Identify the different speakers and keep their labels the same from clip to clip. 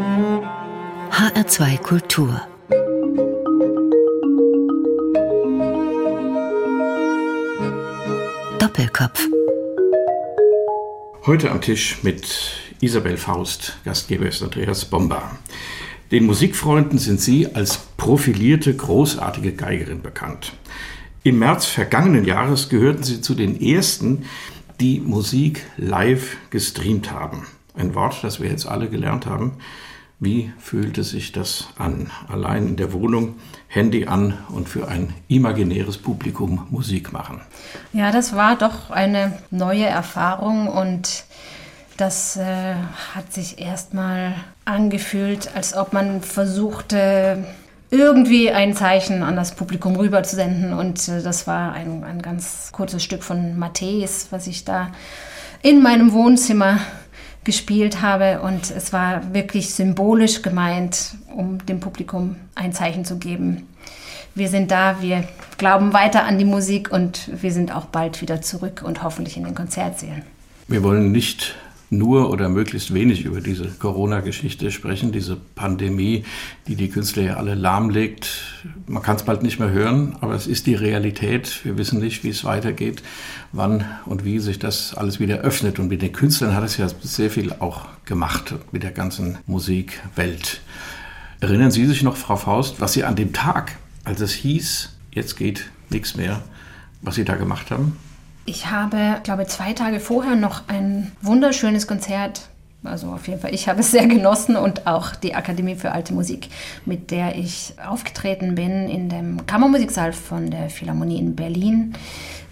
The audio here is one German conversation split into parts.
Speaker 1: HR2 Kultur Doppelkopf
Speaker 2: Heute am Tisch mit Isabel Faust, Gastgeber ist Andreas Bomba. Den Musikfreunden sind Sie als profilierte, großartige Geigerin bekannt. Im März vergangenen Jahres gehörten Sie zu den ersten, die Musik live gestreamt haben. Ein Wort, das wir jetzt alle gelernt haben. Wie fühlte sich das an? Allein in der Wohnung, Handy an und für ein imaginäres Publikum Musik machen.
Speaker 3: Ja, das war doch eine neue Erfahrung und das äh, hat sich erstmal angefühlt, als ob man versuchte, irgendwie ein Zeichen an das Publikum rüberzusenden. Und äh, das war ein, ein ganz kurzes Stück von Matthäus, was ich da in meinem Wohnzimmer gespielt habe. Und es war wirklich symbolisch gemeint, um dem Publikum ein Zeichen zu geben. Wir sind da, wir glauben weiter an die Musik und wir sind auch bald wieder zurück und hoffentlich in den Konzertsälen.
Speaker 2: Wir wollen nicht nur oder möglichst wenig über diese Corona-Geschichte sprechen, diese Pandemie, die die Künstler ja alle lahmlegt. Man kann es bald nicht mehr hören, aber es ist die Realität. Wir wissen nicht, wie es weitergeht, wann und wie sich das alles wieder öffnet. Und mit den Künstlern hat es ja sehr viel auch gemacht, mit der ganzen Musikwelt. Erinnern Sie sich noch, Frau Faust, was Sie an dem Tag, als es hieß, jetzt geht nichts mehr, was Sie da gemacht haben?
Speaker 3: Ich habe, glaube zwei Tage vorher noch ein wunderschönes Konzert also auf jeden Fall, ich habe es sehr genossen und auch die Akademie für Alte Musik, mit der ich aufgetreten bin in dem Kammermusiksaal von der Philharmonie in Berlin.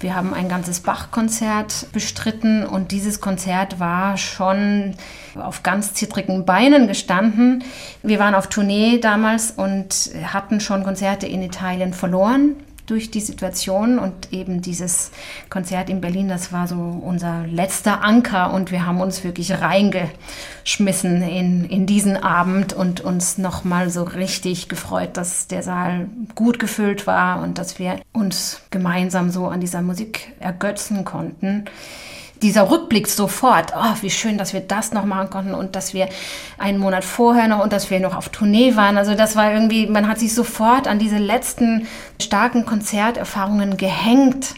Speaker 3: Wir haben ein ganzes Bach-Konzert bestritten und dieses Konzert war schon auf ganz zittrigen Beinen gestanden. Wir waren auf Tournee damals und hatten schon Konzerte in Italien verloren durch die Situation und eben dieses Konzert in Berlin, das war so unser letzter Anker und wir haben uns wirklich reingeschmissen in, in diesen Abend und uns nochmal so richtig gefreut, dass der Saal gut gefüllt war und dass wir uns gemeinsam so an dieser Musik ergötzen konnten dieser Rückblick sofort, oh, wie schön, dass wir das noch machen konnten und dass wir einen Monat vorher noch und dass wir noch auf Tournee waren. Also das war irgendwie, man hat sich sofort an diese letzten starken Konzerterfahrungen gehängt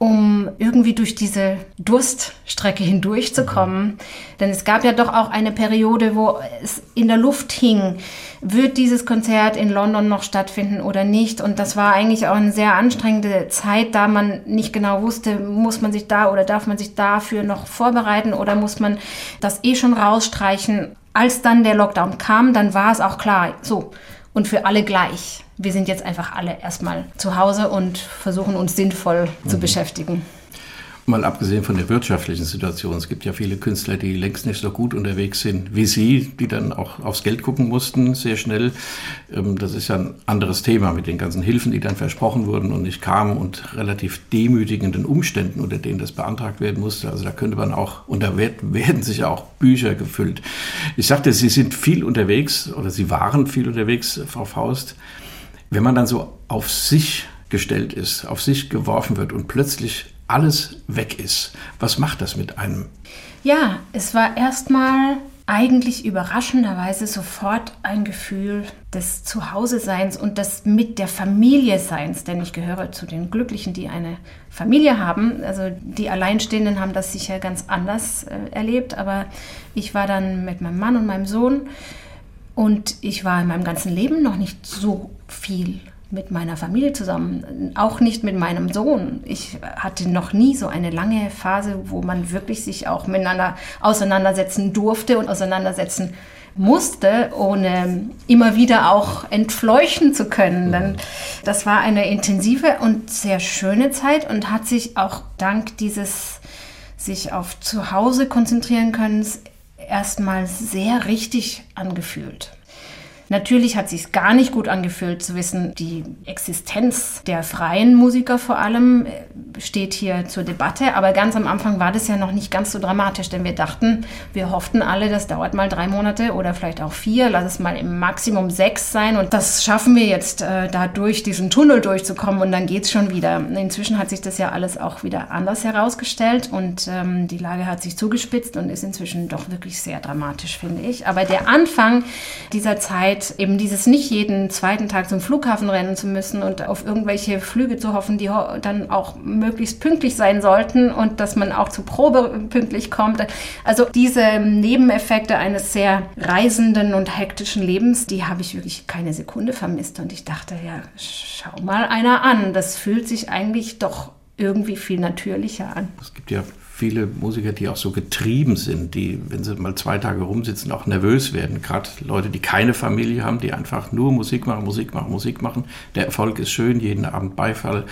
Speaker 3: um irgendwie durch diese Durststrecke hindurchzukommen. Mhm. Denn es gab ja doch auch eine Periode, wo es in der Luft hing, wird dieses Konzert in London noch stattfinden oder nicht. Und das war eigentlich auch eine sehr anstrengende Zeit, da man nicht genau wusste, muss man sich da oder darf man sich dafür noch vorbereiten oder muss man das eh schon rausstreichen. Als dann der Lockdown kam, dann war es auch klar, so, und für alle gleich wir sind jetzt einfach alle erstmal zu Hause und versuchen uns sinnvoll mhm. zu beschäftigen.
Speaker 2: Mal abgesehen von der wirtschaftlichen Situation. Es gibt ja viele Künstler, die längst nicht so gut unterwegs sind wie Sie, die dann auch aufs Geld gucken mussten, sehr schnell. Ähm, das ist ja ein anderes Thema mit den ganzen Hilfen, die dann versprochen wurden und nicht kamen und relativ demütigenden Umständen, unter denen das beantragt werden musste. Also da könnte man auch, und da werden sich auch Bücher gefüllt. Ich sagte, Sie sind viel unterwegs oder Sie waren viel unterwegs, Frau Faust. Wenn man dann so auf sich gestellt ist, auf sich geworfen wird und plötzlich alles weg ist, was macht das mit einem?
Speaker 3: Ja, es war erstmal eigentlich überraschenderweise sofort ein Gefühl des Zuhause-Seins und des mit der Familie Seins, denn ich gehöre zu den Glücklichen, die eine Familie haben. Also die Alleinstehenden haben das sicher ganz anders äh, erlebt, aber ich war dann mit meinem Mann und meinem Sohn und ich war in meinem ganzen Leben noch nicht so viel mit meiner Familie zusammen, auch nicht mit meinem Sohn. Ich hatte noch nie so eine lange Phase, wo man wirklich sich auch miteinander auseinandersetzen durfte und auseinandersetzen musste, ohne immer wieder auch entfleuchen zu können. Denn das war eine intensive und sehr schöne Zeit und hat sich auch dank dieses sich auf Zuhause konzentrieren können erstmal sehr richtig angefühlt. Natürlich hat sich gar nicht gut angefühlt zu wissen, die Existenz der freien Musiker vor allem äh, steht hier zur Debatte. Aber ganz am Anfang war das ja noch nicht ganz so dramatisch, denn wir dachten, wir hofften alle, das dauert mal drei Monate oder vielleicht auch vier, lass es mal im Maximum sechs sein. Und das schaffen wir jetzt, äh, da durch diesen Tunnel durchzukommen und dann geht es schon wieder. Inzwischen hat sich das ja alles auch wieder anders herausgestellt und ähm, die Lage hat sich zugespitzt und ist inzwischen doch wirklich sehr dramatisch, finde ich. Aber der Anfang dieser Zeit, eben dieses nicht jeden zweiten Tag zum Flughafen rennen zu müssen und auf irgendwelche Flüge zu hoffen, die dann auch möglichst pünktlich sein sollten und dass man auch zur Probe pünktlich kommt. Also diese Nebeneffekte eines sehr reisenden und hektischen Lebens, die habe ich wirklich keine Sekunde vermisst. Und ich dachte, ja, schau mal einer an. Das fühlt sich eigentlich doch irgendwie viel natürlicher an.
Speaker 2: Es gibt ja viele Musiker, die auch so getrieben sind, die, wenn sie mal zwei Tage rumsitzen, auch nervös werden. Gerade Leute, die keine Familie haben, die einfach nur Musik machen, Musik machen, Musik machen. Der Erfolg ist schön, jeden Abend Beifall,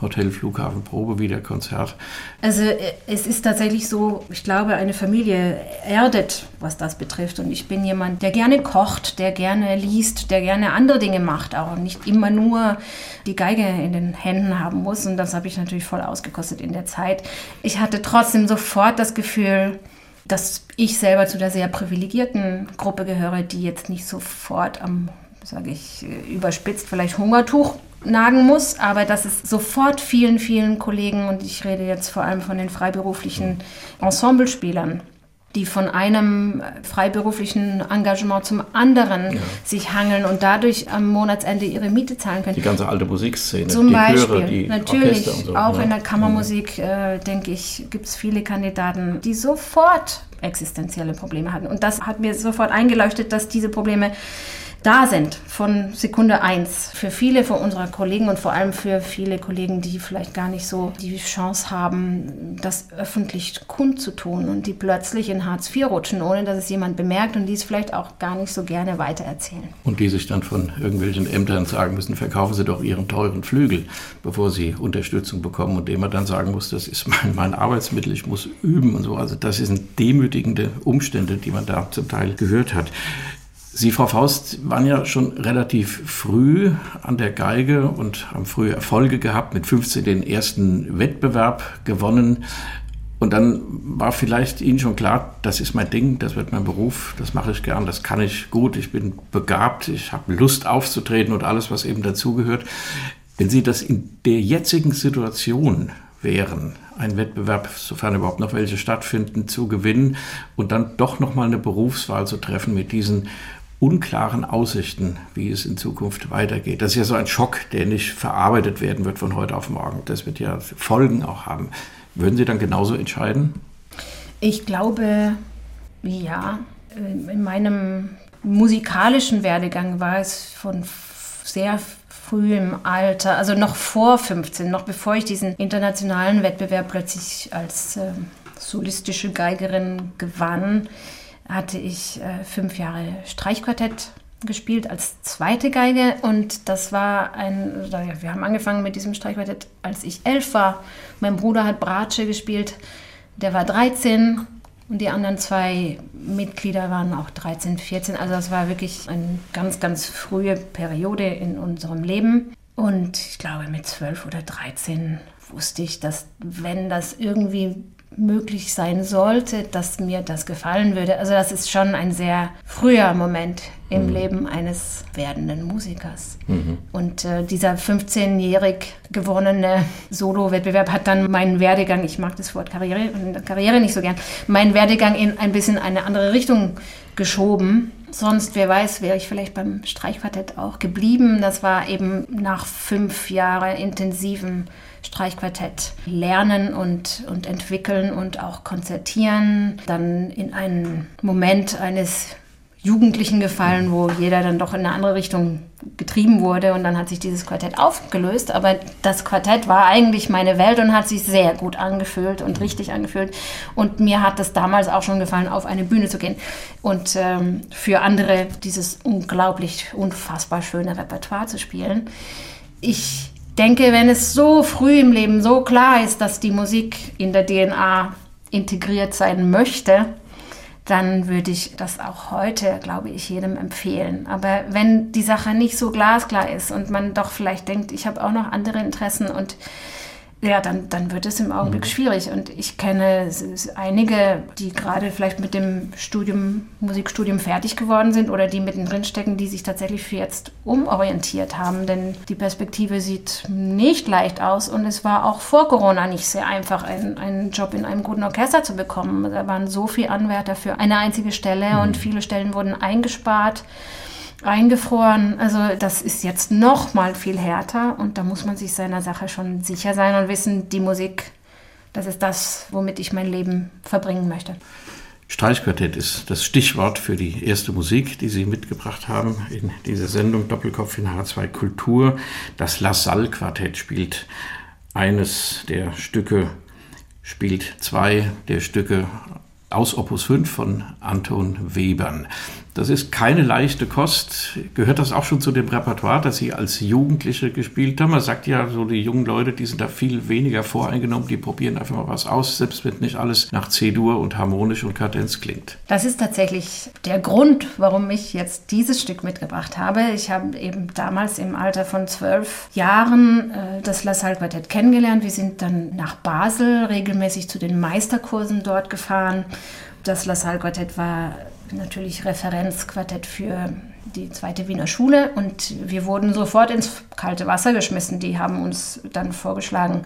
Speaker 2: Hotel, Flughafen, Probe, wieder Konzert.
Speaker 3: Also äh, es ist tatsächlich so, ich glaube, eine Familie erdet, was das betrifft. Und ich bin jemand, der gerne kocht, der gerne liest, der gerne andere Dinge macht, auch nicht immer nur die Geige in den Händen haben muss. Und das habe ich natürlich voll ausgekostet in der Zeit. Ich hatte trotzdem sofort das Gefühl, dass ich selber zu der sehr privilegierten Gruppe gehöre, die jetzt nicht sofort am, sage ich, äh, überspitzt vielleicht Hungertuch nagen muss, aber dass es sofort vielen, vielen Kollegen, und ich rede jetzt vor allem von den freiberuflichen Ensemblespielern, die von einem freiberuflichen Engagement zum anderen ja. sich hangeln und dadurch am Monatsende ihre Miete zahlen können.
Speaker 2: Die ganze alte Musikszene,
Speaker 3: zum die Beispiel. Chöre, die Natürlich, so, auch ja. in der Kammermusik, äh, denke ich, gibt es viele Kandidaten, die sofort existenzielle Probleme hatten. Und das hat mir sofort eingeleuchtet, dass diese Probleme da sind von Sekunde eins. Für viele von unserer Kollegen und vor allem für viele Kollegen, die vielleicht gar nicht so die Chance haben, das öffentlich kundzutun und die plötzlich in Hartz IV rutschen, ohne dass es jemand bemerkt und die es vielleicht auch gar nicht so gerne weitererzählen.
Speaker 2: Und die sich dann von irgendwelchen Ämtern sagen müssen, verkaufen Sie doch Ihren teuren Flügel, bevor Sie Unterstützung bekommen und dem man dann sagen muss, das ist mein, mein Arbeitsmittel, ich muss üben und so. Also das sind demütigende Umstände, die man da zum Teil gehört hat. Sie, Frau Faust, waren ja schon relativ früh an der Geige und haben früh Erfolge gehabt, mit 15 den ersten Wettbewerb gewonnen. Und dann war vielleicht Ihnen schon klar, das ist mein Ding, das wird mein Beruf, das mache ich gern, das kann ich gut, ich bin begabt, ich habe Lust aufzutreten und alles, was eben dazugehört. Wenn Sie das in der jetzigen Situation wären, einen Wettbewerb, sofern überhaupt noch welche stattfinden, zu gewinnen und dann doch noch mal eine Berufswahl zu treffen mit diesen unklaren Aussichten, wie es in Zukunft weitergeht. Das ist ja so ein Schock, der nicht verarbeitet werden wird von heute auf morgen. Das wird ja Folgen auch haben. Würden Sie dann genauso entscheiden?
Speaker 3: Ich glaube, ja. In meinem musikalischen Werdegang war es von sehr frühem Alter, also noch vor 15, noch bevor ich diesen internationalen Wettbewerb plötzlich als äh, solistische Geigerin gewann, hatte ich äh, fünf Jahre Streichquartett gespielt als zweite Geige und das war ein, wir haben angefangen mit diesem Streichquartett, als ich elf war. Mein Bruder hat Bratsche gespielt, der war 13 und die anderen zwei Mitglieder waren auch 13, 14. Also das war wirklich eine ganz, ganz frühe Periode in unserem Leben. Und ich glaube, mit 12 oder 13 wusste ich, dass wenn das irgendwie möglich sein sollte, dass mir das gefallen würde. Also das ist schon ein sehr früher Moment im mhm. Leben eines werdenden Musikers. Mhm. Und äh, dieser 15-jährig gewonnene Solo-Wettbewerb hat dann meinen Werdegang, ich mag das Wort Karriere, Karriere nicht so gern, meinen Werdegang in ein bisschen eine andere Richtung geschoben. Sonst, wer weiß, wäre ich vielleicht beim Streichquartett auch geblieben. Das war eben nach fünf Jahren intensiven Streichquartett lernen und, und entwickeln und auch konzertieren. Dann in einen Moment eines Jugendlichen gefallen, wo jeder dann doch in eine andere Richtung getrieben wurde und dann hat sich dieses Quartett aufgelöst. Aber das Quartett war eigentlich meine Welt und hat sich sehr gut angefühlt und richtig angefühlt. Und mir hat es damals auch schon gefallen, auf eine Bühne zu gehen und ähm, für andere dieses unglaublich, unfassbar schöne Repertoire zu spielen. Ich denke, wenn es so früh im Leben so klar ist, dass die Musik in der DNA integriert sein möchte, dann würde ich das auch heute, glaube ich, jedem empfehlen. Aber wenn die Sache nicht so glasklar ist und man doch vielleicht denkt, ich habe auch noch andere Interessen und ja, dann, dann wird es im Augenblick mhm. schwierig. Und ich kenne einige, die gerade vielleicht mit dem Studium, Musikstudium fertig geworden sind oder die mittendrin stecken, die sich tatsächlich für jetzt umorientiert haben. Denn die Perspektive sieht nicht leicht aus und es war auch vor Corona nicht sehr einfach, einen, einen Job in einem guten Orchester zu bekommen. Da waren so viele Anwärter für eine einzige Stelle mhm. und viele Stellen wurden eingespart eingefroren. Also das ist jetzt noch mal viel härter und da muss man sich seiner Sache schon sicher sein und wissen, die Musik, das ist das, womit ich mein Leben verbringen möchte.
Speaker 2: Streichquartett ist das Stichwort für die erste Musik, die Sie mitgebracht haben in dieser Sendung Doppelkopf in H2 Kultur. Das La Salle Quartett spielt eines der Stücke, spielt zwei der Stücke aus Opus 5 von Anton Webern. Das ist keine leichte Kost. Gehört das auch schon zu dem Repertoire, das Sie als Jugendliche gespielt haben? Man sagt ja, so die jungen Leute, die sind da viel weniger voreingenommen, die probieren einfach mal was aus, selbst wenn nicht alles nach C-Dur und harmonisch und Kadenz klingt.
Speaker 3: Das ist tatsächlich der Grund, warum ich jetzt dieses Stück mitgebracht habe. Ich habe eben damals im Alter von zwölf Jahren äh, das La Salle Quartett kennengelernt. Wir sind dann nach Basel regelmäßig zu den Meisterkursen dort gefahren. Das La Salle Quartett war natürlich Referenzquartett für die zweite Wiener Schule und wir wurden sofort ins kalte Wasser geschmissen. Die haben uns dann vorgeschlagen,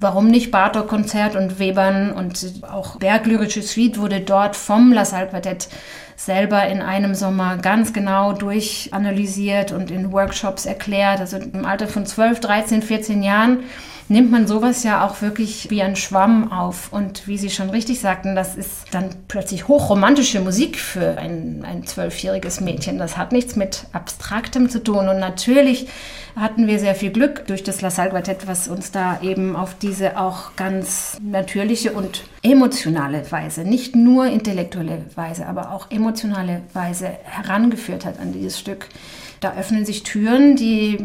Speaker 3: warum nicht Bartok-Konzert und Webern und auch Berglyrische Suite wurde dort vom La Salle Quartett selber in einem Sommer ganz genau durchanalysiert und in Workshops erklärt. Also im Alter von 12, 13, 14 Jahren nimmt man sowas ja auch wirklich wie ein Schwamm auf. Und wie Sie schon richtig sagten, das ist dann plötzlich hochromantische Musik für ein, zwölfjähriges Mädchen. Das hat nichts mit Abstraktem zu tun. Und natürlich hatten wir sehr viel Glück durch das La Salle Quartett, was uns da eben auf diese auch ganz natürliche und emotionale Weise, nicht nur intellektuelle Weise, aber auch emotionale Weise herangeführt hat an dieses Stück. Da öffnen sich Türen, die,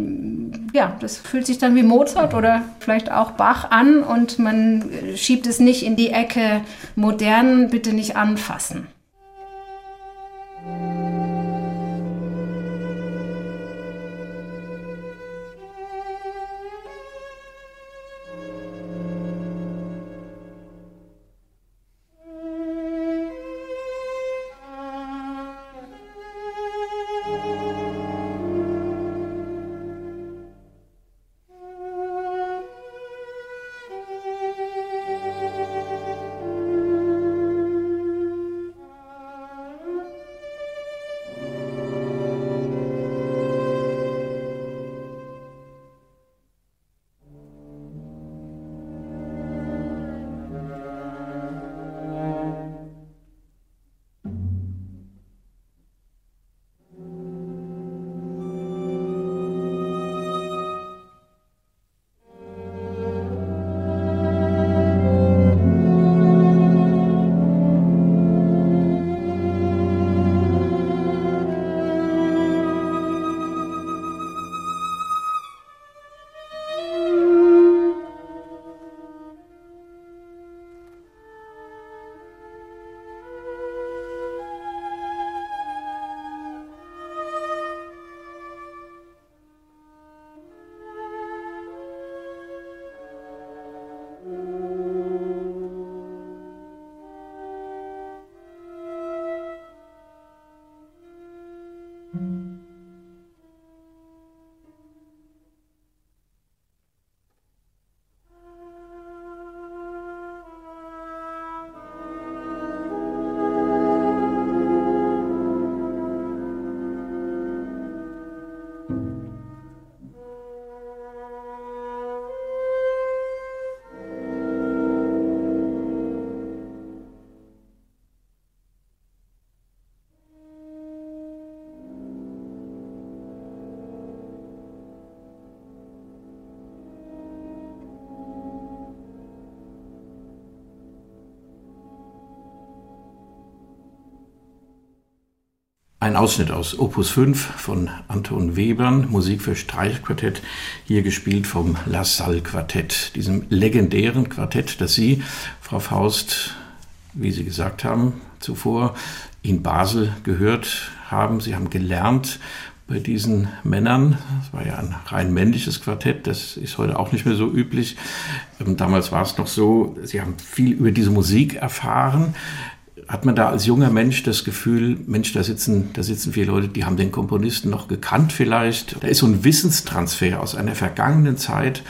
Speaker 3: ja, das fühlt sich dann wie Mozart oder vielleicht auch Bach an und man schiebt es nicht in die Ecke modern, bitte nicht anfassen.
Speaker 2: Ein Ausschnitt aus Opus 5 von Anton Webern, Musik für Streichquartett, hier gespielt vom La Salle Quartett, diesem legendären Quartett, das Sie, Frau Faust, wie Sie gesagt haben zuvor, in Basel gehört haben. Sie haben gelernt bei diesen Männern. Es war ja ein rein männliches Quartett, das ist heute auch nicht mehr so üblich. Ähm, damals war es noch so, sie haben viel über diese Musik erfahren. Hat man da als junger Mensch das Gefühl, Mensch, da sitzen, da sitzen viele Leute, die haben den Komponisten noch gekannt vielleicht. Da ist so ein Wissenstransfer aus einer vergangenen Zeit.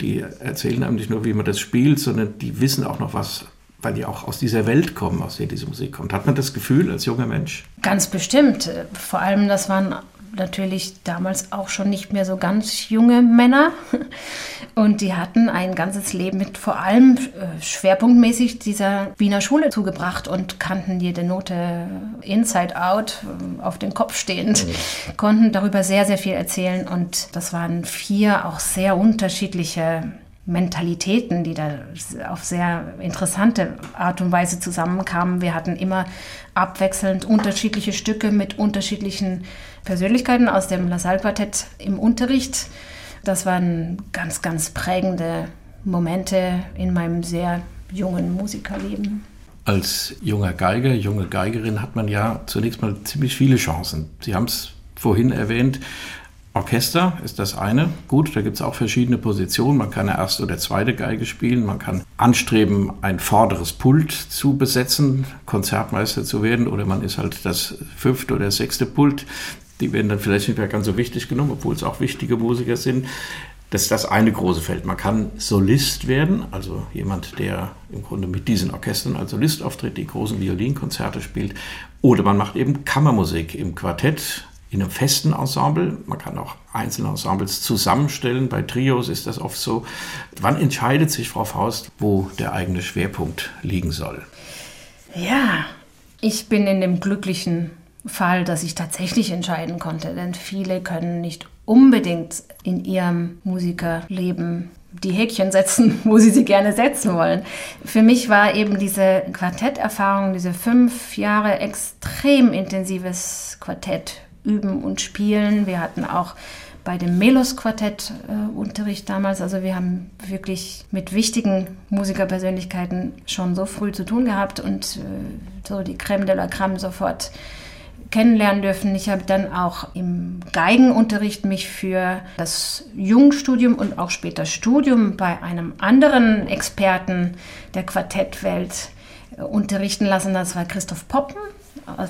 Speaker 2: Die erzählen einem nicht nur, wie man das spielt, sondern die wissen auch noch was weil die auch aus dieser Welt kommen, aus der diese Musik kommt. Hat man das Gefühl als junger Mensch?
Speaker 3: Ganz bestimmt. Vor allem, das waren natürlich damals auch schon nicht mehr so ganz junge Männer. Und die hatten ein ganzes Leben mit vor allem äh, schwerpunktmäßig dieser Wiener Schule zugebracht und kannten jede Note inside out, äh, auf den Kopf stehend, konnten darüber sehr, sehr viel erzählen. Und das waren vier auch sehr unterschiedliche Mentalitäten, die da auf sehr interessante Art und Weise zusammenkamen. Wir hatten immer abwechselnd unterschiedliche Stücke mit unterschiedlichen Persönlichkeiten aus dem LaSalle-Quartett im Unterricht. Das waren ganz, ganz prägende Momente in meinem sehr jungen Musikerleben.
Speaker 2: Als junger Geiger, junge Geigerin hat man ja zunächst mal ziemlich viele Chancen. Sie haben es vorhin erwähnt, Orchester ist das eine. Gut, da gibt es auch verschiedene Positionen. Man kann eine erste oder zweite Geige spielen. Man kann anstreben, ein vorderes Pult zu besetzen, Konzertmeister zu werden. Oder man ist halt das fünfte oder sechste Pult. Die werden dann vielleicht nicht mehr ganz so wichtig genommen, obwohl es auch wichtige Musiker sind. Das ist das eine große Feld. Man kann Solist werden, also jemand, der im Grunde mit diesen Orchestern als Solist auftritt, die großen Violinkonzerte spielt. Oder man macht eben Kammermusik im Quartett in einem festen Ensemble. Man kann auch einzelne Ensembles zusammenstellen. Bei Trios ist das oft so. Wann entscheidet sich Frau Faust, wo der eigene Schwerpunkt liegen soll?
Speaker 3: Ja, ich bin in dem glücklichen Fall, dass ich tatsächlich entscheiden konnte, denn viele können nicht unbedingt in ihrem Musikerleben die Häkchen setzen, wo sie sie gerne setzen wollen. Für mich war eben diese Quartetterfahrung, diese fünf Jahre extrem intensives Quartett üben und spielen. Wir hatten auch bei dem Melos-Quartett äh, Unterricht damals. Also wir haben wirklich mit wichtigen Musikerpersönlichkeiten schon so früh zu tun gehabt und äh, so die Creme de la Creme sofort kennenlernen dürfen. Ich habe dann auch im Geigenunterricht mich für das Jungstudium und auch später Studium bei einem anderen Experten der Quartettwelt äh, unterrichten lassen. Das war Christoph Poppen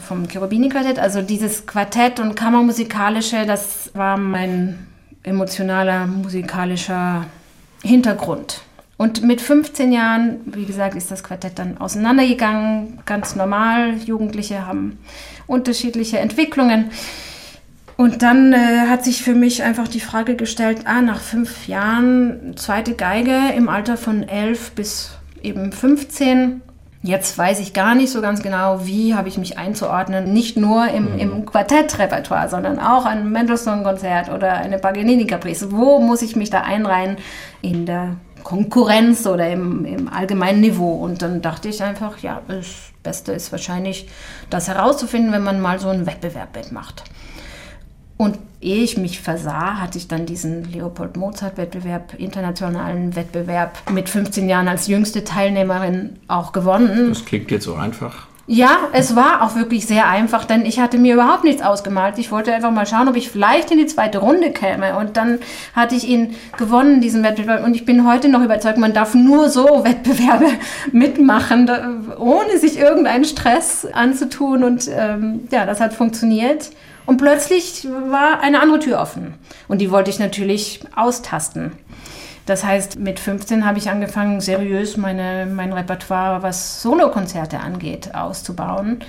Speaker 3: vom Cherubini-Quartett. Also dieses Quartett und Kammermusikalische, das war mein emotionaler musikalischer Hintergrund. Und mit 15 Jahren, wie gesagt, ist das Quartett dann auseinandergegangen, ganz normal. Jugendliche haben unterschiedliche Entwicklungen. Und dann äh, hat sich für mich einfach die Frage gestellt, ah, nach fünf Jahren zweite Geige im Alter von 11 bis eben 15 Jetzt weiß ich gar nicht so ganz genau, wie habe ich mich einzuordnen, nicht nur im, mhm. im Quartettrepertoire, sondern auch ein Mendelssohn-Konzert oder eine Paganini-Caprice. Wo muss ich mich da einreihen in der Konkurrenz oder im, im allgemeinen Niveau? Und dann dachte ich einfach, ja, das Beste ist wahrscheinlich, das herauszufinden, wenn man mal so einen Wettbewerb mitmacht. Und ehe ich mich versah, hatte ich dann diesen Leopold Mozart-Wettbewerb, internationalen Wettbewerb mit 15 Jahren als jüngste Teilnehmerin auch gewonnen.
Speaker 2: Das klingt jetzt so einfach.
Speaker 3: Ja, es war auch wirklich sehr einfach, denn ich hatte mir überhaupt nichts ausgemalt. Ich wollte einfach mal schauen, ob ich vielleicht in die zweite Runde käme. Und dann hatte ich ihn gewonnen, diesen Wettbewerb. Und ich bin heute noch überzeugt, man darf nur so Wettbewerbe mitmachen, ohne sich irgendeinen Stress anzutun. Und ähm, ja, das hat funktioniert. Und plötzlich war eine andere Tür offen. Und die wollte ich natürlich austasten. Das heißt, mit 15 habe ich angefangen, seriös meine, mein Repertoire, was Solokonzerte angeht, auszubauen.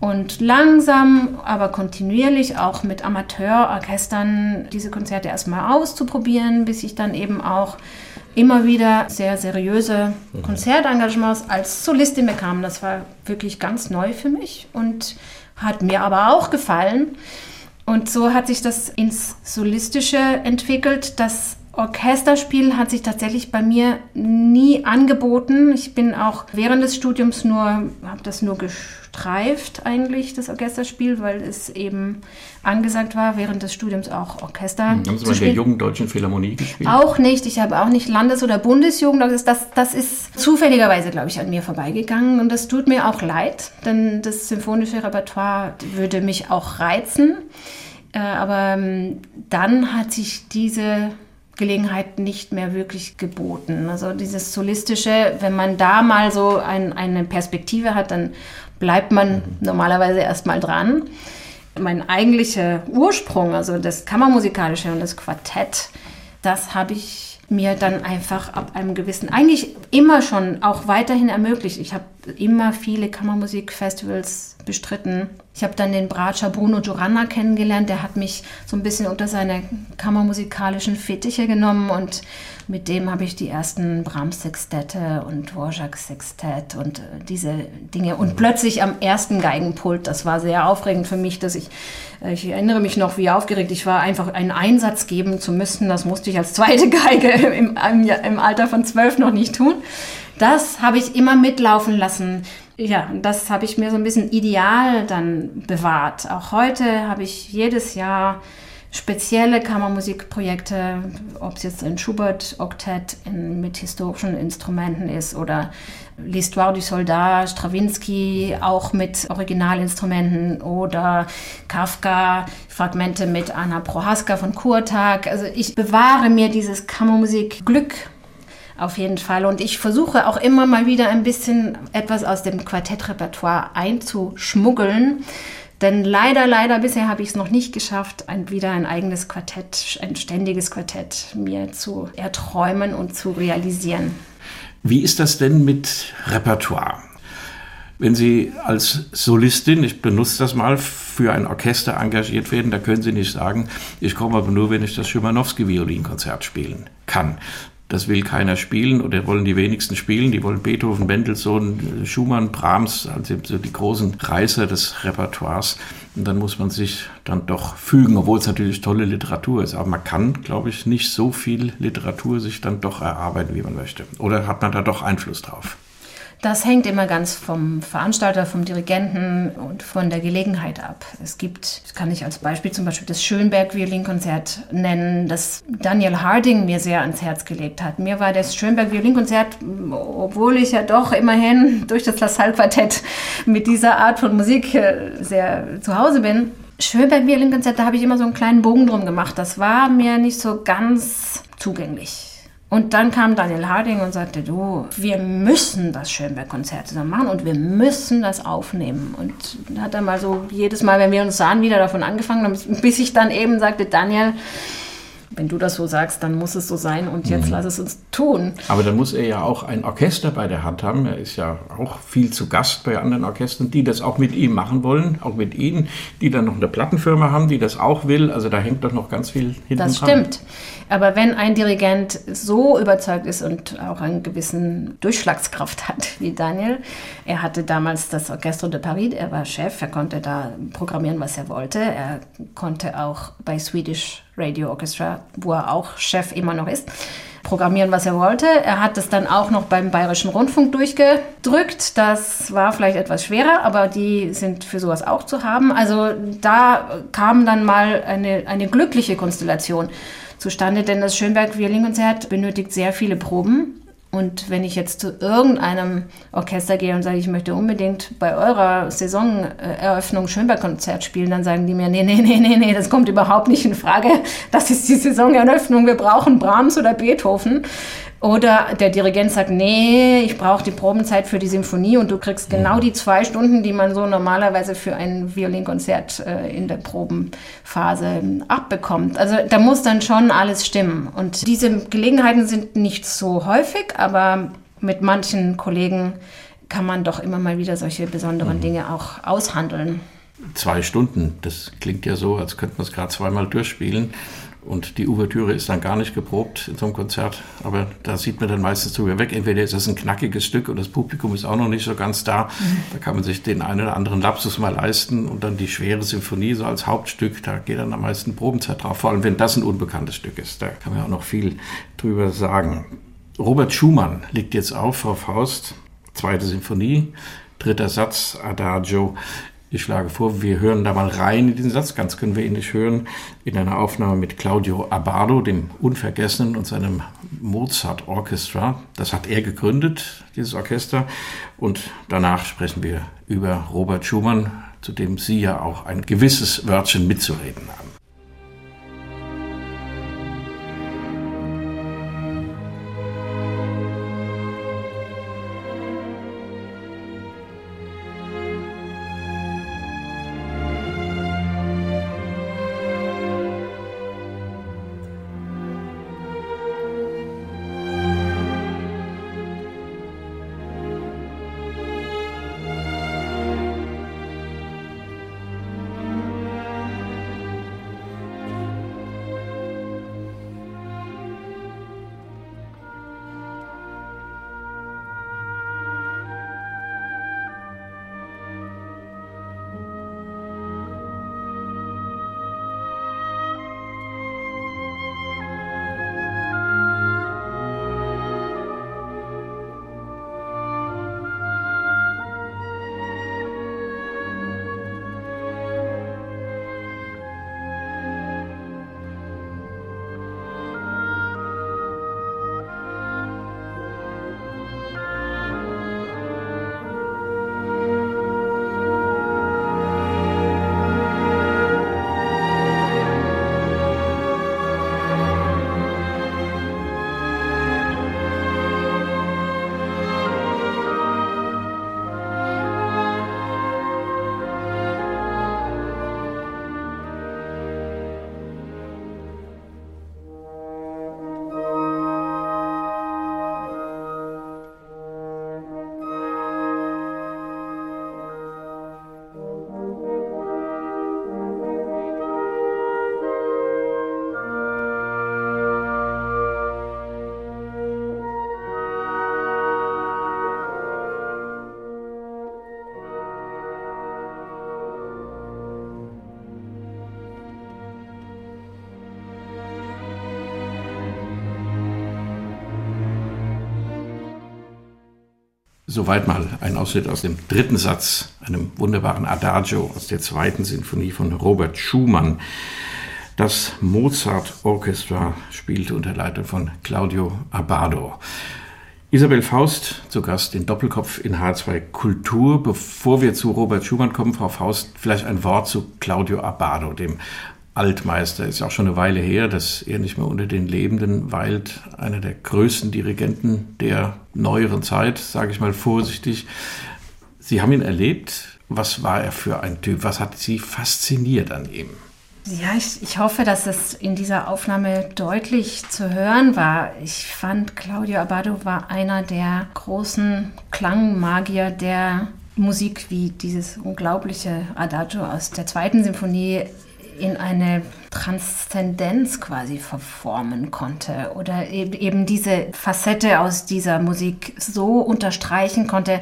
Speaker 3: Und langsam, aber kontinuierlich auch mit Amateurorchestern diese Konzerte erstmal auszuprobieren, bis ich dann eben auch immer wieder sehr seriöse mhm. Konzertengagements als Solistin bekam. Das war wirklich ganz neu für mich und hat mir aber auch gefallen. Und so hat sich das ins Solistische entwickelt. Das Orchesterspiel hat sich tatsächlich bei mir nie angeboten. Ich bin auch während des Studiums nur, habe das nur gestreift eigentlich, das Orchesterspiel, weil es eben angesagt war, während des Studiums auch Orchester
Speaker 2: Haben Sie mal in der Jungen Deutschen Philharmonie gespielt?
Speaker 3: Auch nicht. Ich habe auch nicht Landes- oder Bundesjugend. Das, das, das ist zufälligerweise, glaube ich, an mir vorbeigegangen. Und das tut mir auch leid, denn das symphonische Repertoire würde mich auch reizen. Äh, aber ähm, dann hat sich diese Gelegenheit nicht mehr wirklich geboten. Also dieses Solistische, wenn man da mal so ein, eine Perspektive hat, dann bleibt man mhm. normalerweise erstmal dran. Mein eigentlicher Ursprung, also das Kammermusikalische und das Quartett, das habe ich mir dann einfach ab einem gewissen, eigentlich immer schon auch weiterhin ermöglicht. Ich habe immer viele Kammermusikfestivals bestritten. Ich habe dann den Bratscher Bruno Giuranna kennengelernt, der hat mich so ein bisschen unter seine kammermusikalischen Fettiche genommen und mit dem habe ich die ersten Brahms-Sextette und Dvorak-Sextett und äh, diese Dinge. Und plötzlich am ersten Geigenpult, das war sehr aufregend für mich, dass ich, äh, ich erinnere mich noch, wie aufgeregt ich war, einfach einen Einsatz geben zu müssen. Das musste ich als zweite Geige im, im Alter von zwölf noch nicht tun. Das habe ich immer mitlaufen lassen. Ja, das habe ich mir so ein bisschen ideal dann bewahrt. Auch heute habe ich jedes Jahr spezielle Kammermusikprojekte, ob es jetzt ein Schubert-Oktett mit historischen Instrumenten ist oder L'Histoire du Soldat, Stravinsky auch mit Originalinstrumenten oder Kafka, Fragmente mit Anna Prohaska von Kurtag. Also ich bewahre mir dieses Kammermusik-Glück auf jeden Fall. Und ich versuche auch immer mal wieder ein bisschen etwas aus dem Quartettrepertoire einzuschmuggeln. Denn leider, leider, bisher habe ich es noch nicht geschafft, ein, wieder ein eigenes Quartett, ein ständiges Quartett mir zu erträumen und zu realisieren.
Speaker 2: Wie ist das denn mit Repertoire? Wenn Sie als Solistin, ich benutze das mal, für ein Orchester engagiert werden, da können Sie nicht sagen, ich komme aber nur, wenn ich das Schimanowski-Violinkonzert spielen kann. Das will keiner spielen oder wollen die wenigsten spielen. Die wollen Beethoven, Mendelssohn, Schumann, Brahms, also die großen Reißer des Repertoires. Und dann muss man sich dann doch fügen, obwohl es natürlich tolle Literatur ist. Aber man kann, glaube ich, nicht so viel Literatur sich dann doch erarbeiten, wie man möchte. Oder hat man da doch Einfluss drauf?
Speaker 3: Das hängt immer ganz vom Veranstalter, vom Dirigenten und von der Gelegenheit ab. Es gibt, das kann ich als Beispiel zum Beispiel das Schönberg-Violinkonzert nennen, das Daniel Harding mir sehr ans Herz gelegt hat. Mir war das Schönberg-Violinkonzert, obwohl ich ja doch immerhin durch das La Salle-Quartett mit dieser Art von Musik äh, sehr zu Hause bin, Schönberg-Violinkonzert, da habe ich immer so einen kleinen Bogen drum gemacht. Das war mir nicht so ganz zugänglich. Und dann kam Daniel Harding und sagte, du, wir müssen das Schönberg-Konzert zusammen machen und wir müssen das aufnehmen. Und hat er mal so jedes Mal, wenn wir uns sahen, wieder davon angefangen, bis ich dann eben sagte, Daniel, wenn du das so sagst, dann muss es so sein und jetzt mhm. lass es uns tun.
Speaker 2: Aber dann muss er ja auch ein Orchester bei der Hand haben. Er ist ja auch viel zu Gast bei anderen Orchestern, die das auch mit ihm machen wollen, auch mit Ihnen, die dann noch eine Plattenfirma haben, die das auch will. Also da hängt doch noch ganz viel hinten
Speaker 3: Das stimmt. Aber wenn ein Dirigent so überzeugt ist und auch einen gewissen Durchschlagskraft hat wie Daniel, er hatte damals das Orchestre de Paris, er war Chef, er konnte da programmieren, was er wollte. Er konnte auch bei Swedish Radio Orchestra, wo er auch Chef immer noch ist, programmieren, was er wollte. Er hat es dann auch noch beim Bayerischen Rundfunk durchgedrückt. Das war vielleicht etwas schwerer, aber die sind für sowas auch zu haben. Also da kam dann mal eine, eine glückliche Konstellation zustande, denn das Schönberg-Violinkonzert benötigt sehr viele Proben. Und wenn ich jetzt zu irgendeinem Orchester gehe und sage, ich möchte unbedingt bei eurer Saisoneröffnung Schönberg-Konzert spielen, dann sagen die mir, nee, nee, nee, nee, nee, das kommt überhaupt nicht in Frage. Das ist die Saisoneröffnung, wir brauchen Brahms oder Beethoven. Oder der Dirigent sagt, nee, ich brauche die Probenzeit für die Symphonie und du kriegst genau die zwei Stunden, die man so normalerweise für ein Violinkonzert äh, in der Probenphase abbekommt. Also da muss dann schon alles stimmen. Und diese Gelegenheiten sind nicht so häufig, aber mit manchen Kollegen kann man doch immer mal wieder solche besonderen mhm. Dinge auch aushandeln.
Speaker 2: Zwei Stunden, das klingt ja so, als könnte man es gerade zweimal durchspielen. Und die Ouvertüre ist dann gar nicht geprobt in so einem Konzert. Aber da sieht man dann meistens drüber weg. Entweder ist das ein knackiges Stück und das Publikum ist auch noch nicht so ganz da. Da kann man sich den einen oder anderen Lapsus mal leisten. Und dann die schwere Symphonie so als Hauptstück, da geht dann am meisten Probenzeit drauf. Vor allem, wenn das ein unbekanntes Stück ist. Da kann man auch noch viel drüber sagen. Robert Schumann liegt jetzt auf, Frau Faust. Zweite Symphonie, dritter Satz, Adagio. Ich schlage vor, wir hören da mal rein in diesen Satz, ganz können wir ihn nicht hören, in einer Aufnahme mit Claudio Abbado, dem Unvergessenen und seinem Mozart Orchestra. Das hat er gegründet, dieses Orchester. Und danach sprechen wir über Robert Schumann, zu dem Sie ja auch ein gewisses Wörtchen mitzureden haben. Soweit mal ein Ausschnitt aus dem dritten Satz, einem wunderbaren Adagio aus der zweiten Sinfonie von Robert Schumann. Das Mozart Orchestra spielte unter Leitung von Claudio Abbado. Isabel Faust zu Gast in Doppelkopf in H2 Kultur. Bevor wir zu Robert Schumann kommen, Frau Faust, vielleicht ein Wort zu Claudio Abbado, dem Altmeister. Ist auch schon eine Weile her, dass er nicht mehr unter den Lebenden weilt. Einer der größten Dirigenten der neueren Zeit, sage ich mal vorsichtig. Sie haben ihn erlebt. Was war er für ein Typ? Was hat Sie fasziniert an ihm?
Speaker 3: Ja, ich, ich hoffe, dass es in dieser Aufnahme deutlich zu hören war. Ich fand, Claudio Abbado war einer der großen Klangmagier der Musik, wie dieses unglaubliche Adagio aus der zweiten Symphonie in eine Transzendenz quasi verformen konnte oder eben diese Facette aus dieser Musik so unterstreichen konnte.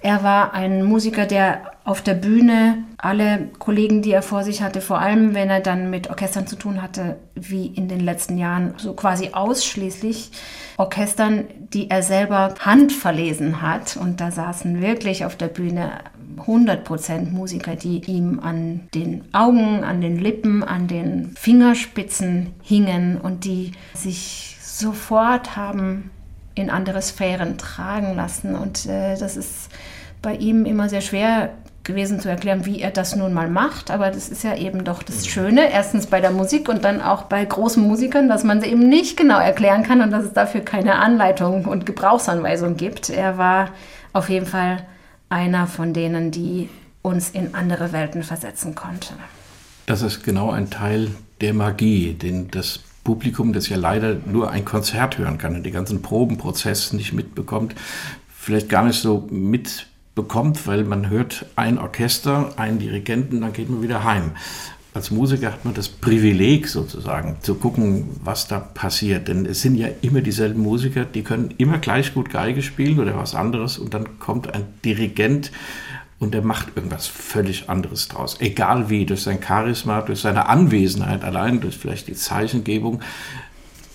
Speaker 3: Er war ein Musiker, der auf der Bühne alle Kollegen, die er vor sich hatte, vor allem wenn er dann mit Orchestern zu tun hatte, wie in den letzten Jahren, so quasi ausschließlich Orchestern, die er selber handverlesen hat. Und da saßen wirklich auf der Bühne 100% Musiker, die ihm an den Augen, an den Lippen, an den Fingerspitzen hingen und die sich sofort haben in andere Sphären tragen lassen. Und äh, das ist bei ihm immer sehr schwer gewesen zu erklären, wie er das nun mal macht. Aber das ist ja eben doch das Schöne, erstens bei der Musik und dann auch bei großen Musikern, dass man sie eben nicht genau erklären kann und dass es dafür keine Anleitung und Gebrauchsanweisung gibt. Er war auf jeden Fall einer von denen, die uns in andere Welten versetzen konnte.
Speaker 2: Das ist genau ein Teil der Magie, den das Publikum, das ja leider nur ein Konzert hören kann und den ganzen Probenprozess nicht mitbekommt, vielleicht gar nicht so mitbekommt, weil man hört ein Orchester, einen Dirigenten, dann geht man wieder heim. Als Musiker hat man das Privileg sozusagen zu gucken, was da passiert. Denn es sind ja immer dieselben Musiker, die können immer gleich gut Geige spielen oder was anderes und dann kommt ein Dirigent und der macht irgendwas völlig anderes draus. Egal wie, durch sein Charisma, durch seine Anwesenheit allein, durch vielleicht die Zeichengebung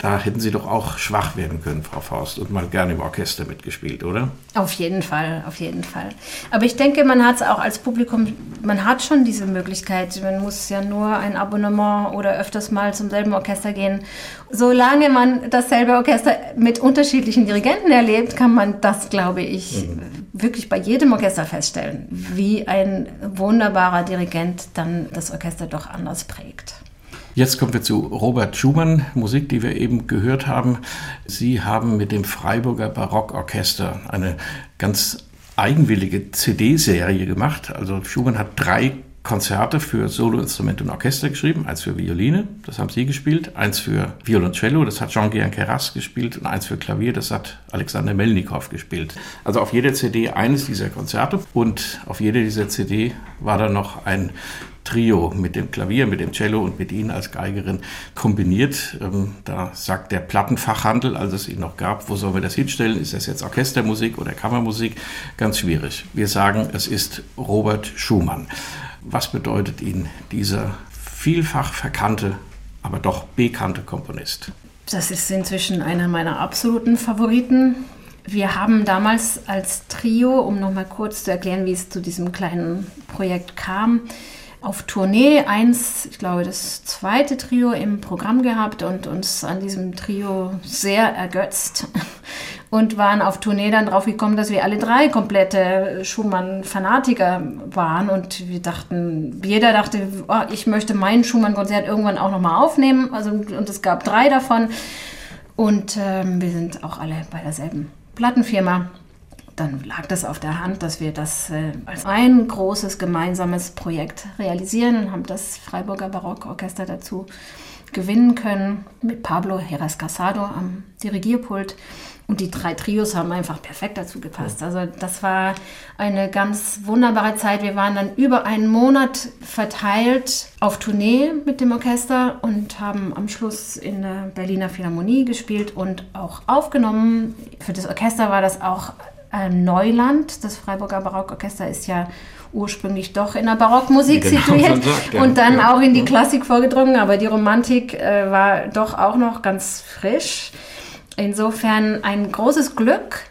Speaker 2: da hätten Sie doch auch schwach werden können, Frau Faust, und mal gerne im Orchester mitgespielt, oder?
Speaker 3: Auf jeden Fall, auf jeden Fall. Aber ich denke, man hat es auch als Publikum, man hat schon diese Möglichkeit. Man muss ja nur ein Abonnement oder öfters mal zum selben Orchester gehen. Solange man dasselbe Orchester mit unterschiedlichen Dirigenten erlebt, kann man das, glaube ich, mhm. wirklich bei jedem Orchester feststellen, wie ein wunderbarer Dirigent dann das Orchester doch anders prägt.
Speaker 2: Jetzt kommen wir zu Robert Schumann, Musik, die wir eben gehört haben. Sie haben mit dem Freiburger Barockorchester eine ganz eigenwillige CD-Serie gemacht. Also Schumann hat drei Konzerte für Soloinstrument und Orchester geschrieben, eins für Violine, das haben Sie gespielt, eins für Violoncello, das hat Jean-Guillain Keras gespielt und eins für Klavier, das hat Alexander Melnikow gespielt. Also auf jeder CD eines dieser Konzerte und auf jeder dieser CD war dann noch ein Trio mit dem Klavier, mit dem Cello und mit Ihnen als Geigerin kombiniert. Ähm, da sagt der Plattenfachhandel, als es ihn noch gab, wo sollen wir das hinstellen? Ist das jetzt Orchestermusik oder Kammermusik? Ganz schwierig. Wir sagen, es ist Robert Schumann. Was bedeutet Ihnen dieser vielfach verkannte, aber doch bekannte Komponist?
Speaker 3: Das ist inzwischen einer meiner absoluten Favoriten. Wir haben damals als Trio, um nochmal kurz zu erklären, wie es zu diesem kleinen Projekt kam, auf Tournee eins, ich glaube das zweite Trio im Programm gehabt und uns an diesem Trio sehr ergötzt und waren auf Tournee dann drauf gekommen, dass wir alle drei komplette Schumann-Fanatiker waren und wir dachten, jeder dachte, oh, ich möchte mein Schumann-Konzert irgendwann auch nochmal aufnehmen. Also, und es gab drei davon und ähm, wir sind auch alle bei derselben Plattenfirma dann lag das auf der Hand, dass wir das äh, als ein großes gemeinsames Projekt realisieren und haben das Freiburger Barockorchester dazu gewinnen können mit Pablo Heras Casado am Dirigierpult. Und die drei Trios haben einfach perfekt dazu gepasst. Also das war eine ganz wunderbare Zeit. Wir waren dann über einen Monat verteilt auf Tournee mit dem Orchester und haben am Schluss in der Berliner Philharmonie gespielt und auch aufgenommen. Für das Orchester war das auch Neuland. Das Freiburger Barockorchester ist ja ursprünglich doch in der Barockmusik genau, situiert sagt, ja. und dann ja. auch in die Klassik vorgedrungen, aber die Romantik äh, war doch auch noch ganz frisch. Insofern ein großes Glück,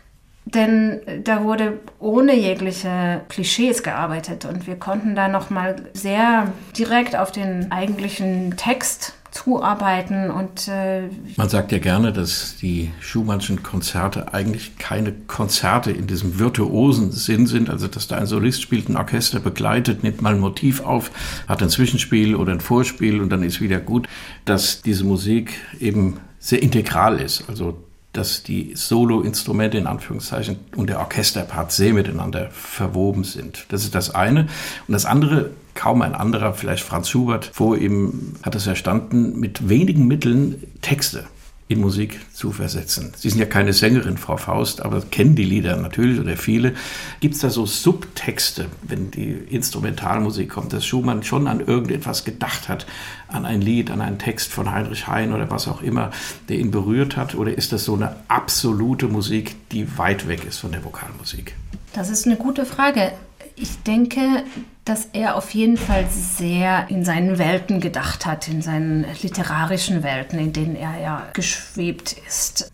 Speaker 3: denn da wurde ohne jegliche Klischees gearbeitet und wir konnten da noch mal sehr direkt auf den eigentlichen Text zuarbeiten und
Speaker 2: äh man sagt ja gerne, dass die Schumannschen Konzerte eigentlich keine Konzerte in diesem virtuosen Sinn sind, also dass da ein Solist spielt, ein Orchester begleitet, nimmt mal ein Motiv auf, hat ein Zwischenspiel oder ein Vorspiel und dann ist wieder gut, dass diese Musik eben sehr integral ist, also dass die Solo-Instrumente in Anführungszeichen und der Orchesterpart sehr miteinander verwoben sind. Das ist das eine. Und das andere, kaum ein anderer, vielleicht Franz Schubert vor ihm hat es erstanden, mit wenigen Mitteln Texte in Musik zu versetzen. Sie sind ja keine Sängerin, Frau Faust, aber kennen die Lieder natürlich oder viele. Gibt es da so Subtexte, wenn die Instrumentalmusik kommt, dass Schumann schon an irgendetwas gedacht hat, an ein Lied, an einen Text von Heinrich Hein oder was auch immer, der ihn berührt hat? Oder ist das so eine absolute Musik, die weit weg ist von der Vokalmusik?
Speaker 3: Das ist eine gute Frage. Ich denke, dass er auf jeden Fall sehr in seinen Welten gedacht hat, in seinen literarischen Welten, in denen er ja geschwebt ist.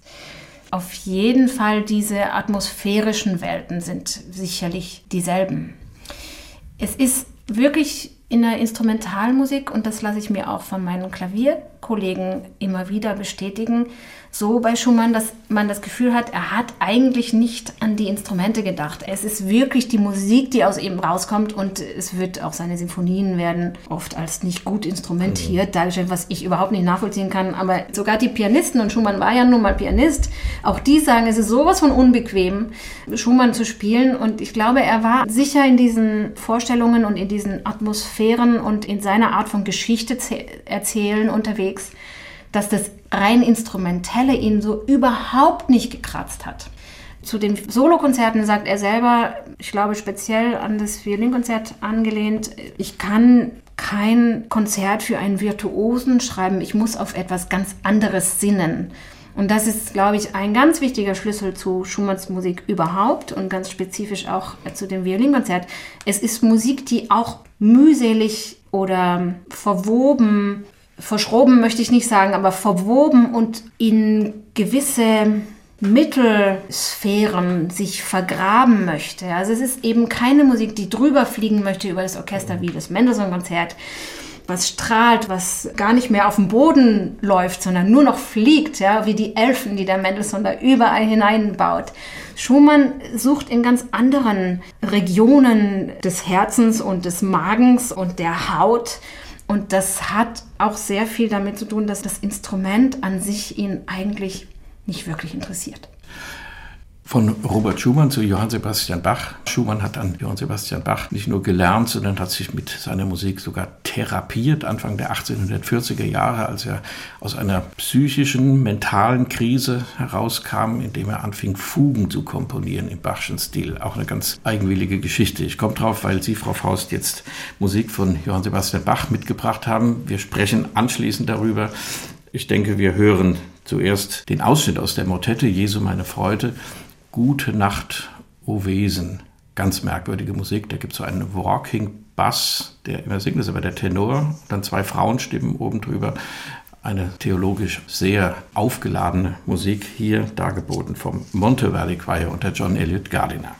Speaker 3: Auf jeden Fall diese atmosphärischen Welten sind sicherlich dieselben. Es ist wirklich in der Instrumentalmusik, und das lasse ich mir auch von meinen Klavierkollegen immer wieder bestätigen, so bei Schumann, dass man das Gefühl hat, er hat eigentlich nicht an die Instrumente gedacht. Es ist wirklich die Musik, die aus ihm rauskommt und es wird auch seine Sinfonien werden oft als nicht gut instrumentiert dargestellt, was ich überhaupt nicht nachvollziehen kann. Aber sogar die Pianisten, und Schumann war ja nun mal Pianist, auch die sagen, es ist sowas von unbequem, Schumann zu spielen. Und ich glaube, er war sicher in diesen Vorstellungen und in diesen Atmosphären und in seiner Art von Geschichte erzählen unterwegs dass das rein Instrumentelle ihn so überhaupt nicht gekratzt hat. Zu den Solokonzerten sagt er selber, ich glaube speziell an das Violinkonzert angelehnt, ich kann kein Konzert für einen Virtuosen schreiben, ich muss auf etwas ganz anderes sinnen. Und das ist, glaube ich, ein ganz wichtiger Schlüssel zu Schumanns Musik überhaupt und ganz spezifisch auch zu dem Violinkonzert. Es ist Musik, die auch mühselig oder verwoben verschroben möchte ich nicht sagen, aber verwoben und in gewisse Mittelsphären sich vergraben möchte. Also es ist eben keine Musik, die drüber fliegen möchte über das Orchester wie das Mendelssohn-Konzert, was strahlt, was gar nicht mehr auf dem Boden läuft, sondern nur noch fliegt, ja, wie die Elfen, die der Mendelssohn da überall hineinbaut. Schumann sucht in ganz anderen Regionen des Herzens und des Magens und der Haut und das hat auch sehr viel damit zu tun, dass das Instrument an sich ihn eigentlich nicht wirklich interessiert.
Speaker 2: Von Robert Schumann zu Johann Sebastian Bach. Schumann hat an Johann Sebastian Bach nicht nur gelernt, sondern hat sich mit seiner Musik sogar therapiert. Anfang der 1840er Jahre, als er aus einer psychischen, mentalen Krise herauskam, indem er anfing, Fugen zu komponieren im Bachschen Stil. Auch eine ganz eigenwillige Geschichte. Ich komme drauf, weil Sie, Frau Faust, jetzt Musik von Johann Sebastian Bach mitgebracht haben. Wir sprechen anschließend darüber. Ich denke, wir hören zuerst den Ausschnitt aus der Motette Jesu meine Freude Gute Nacht, o Wesen. Ganz merkwürdige Musik. Da gibt es so einen Walking Bass, der immer singt, das ist aber der Tenor. Dann zwei Frauenstimmen oben drüber. Eine theologisch sehr aufgeladene Musik hier dargeboten vom Monte Valley Choir unter John Elliott Gardiner.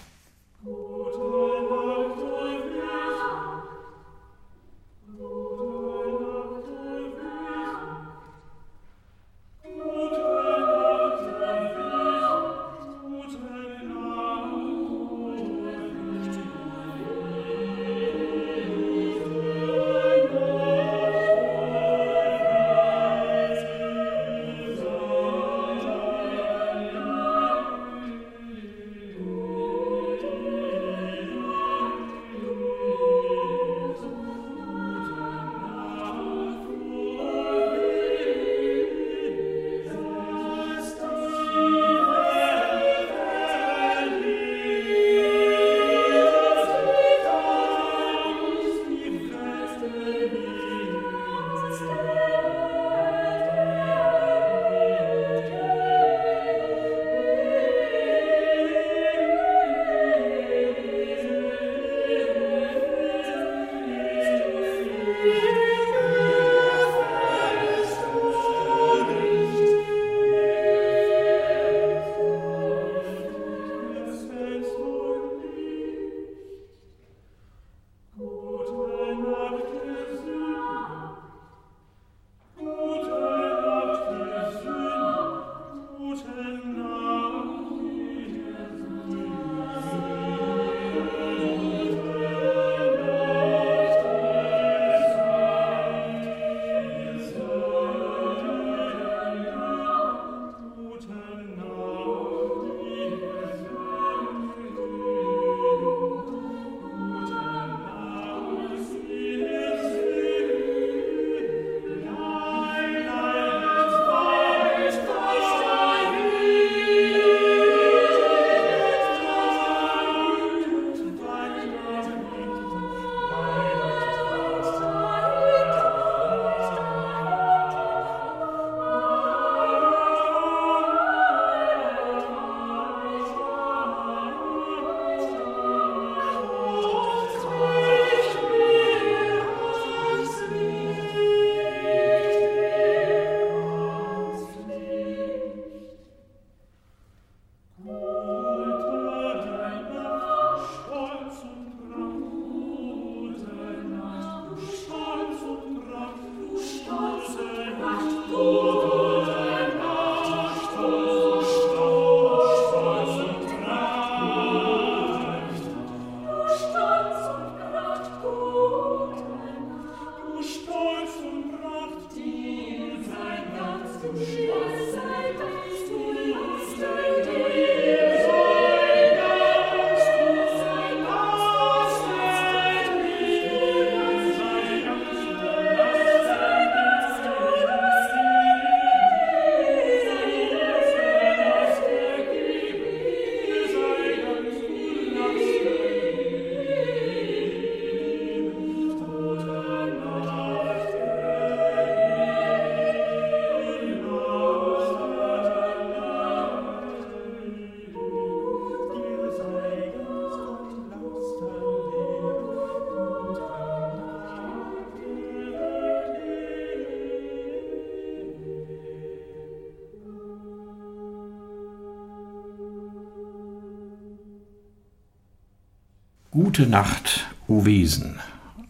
Speaker 2: Gute Nacht, O Wesen,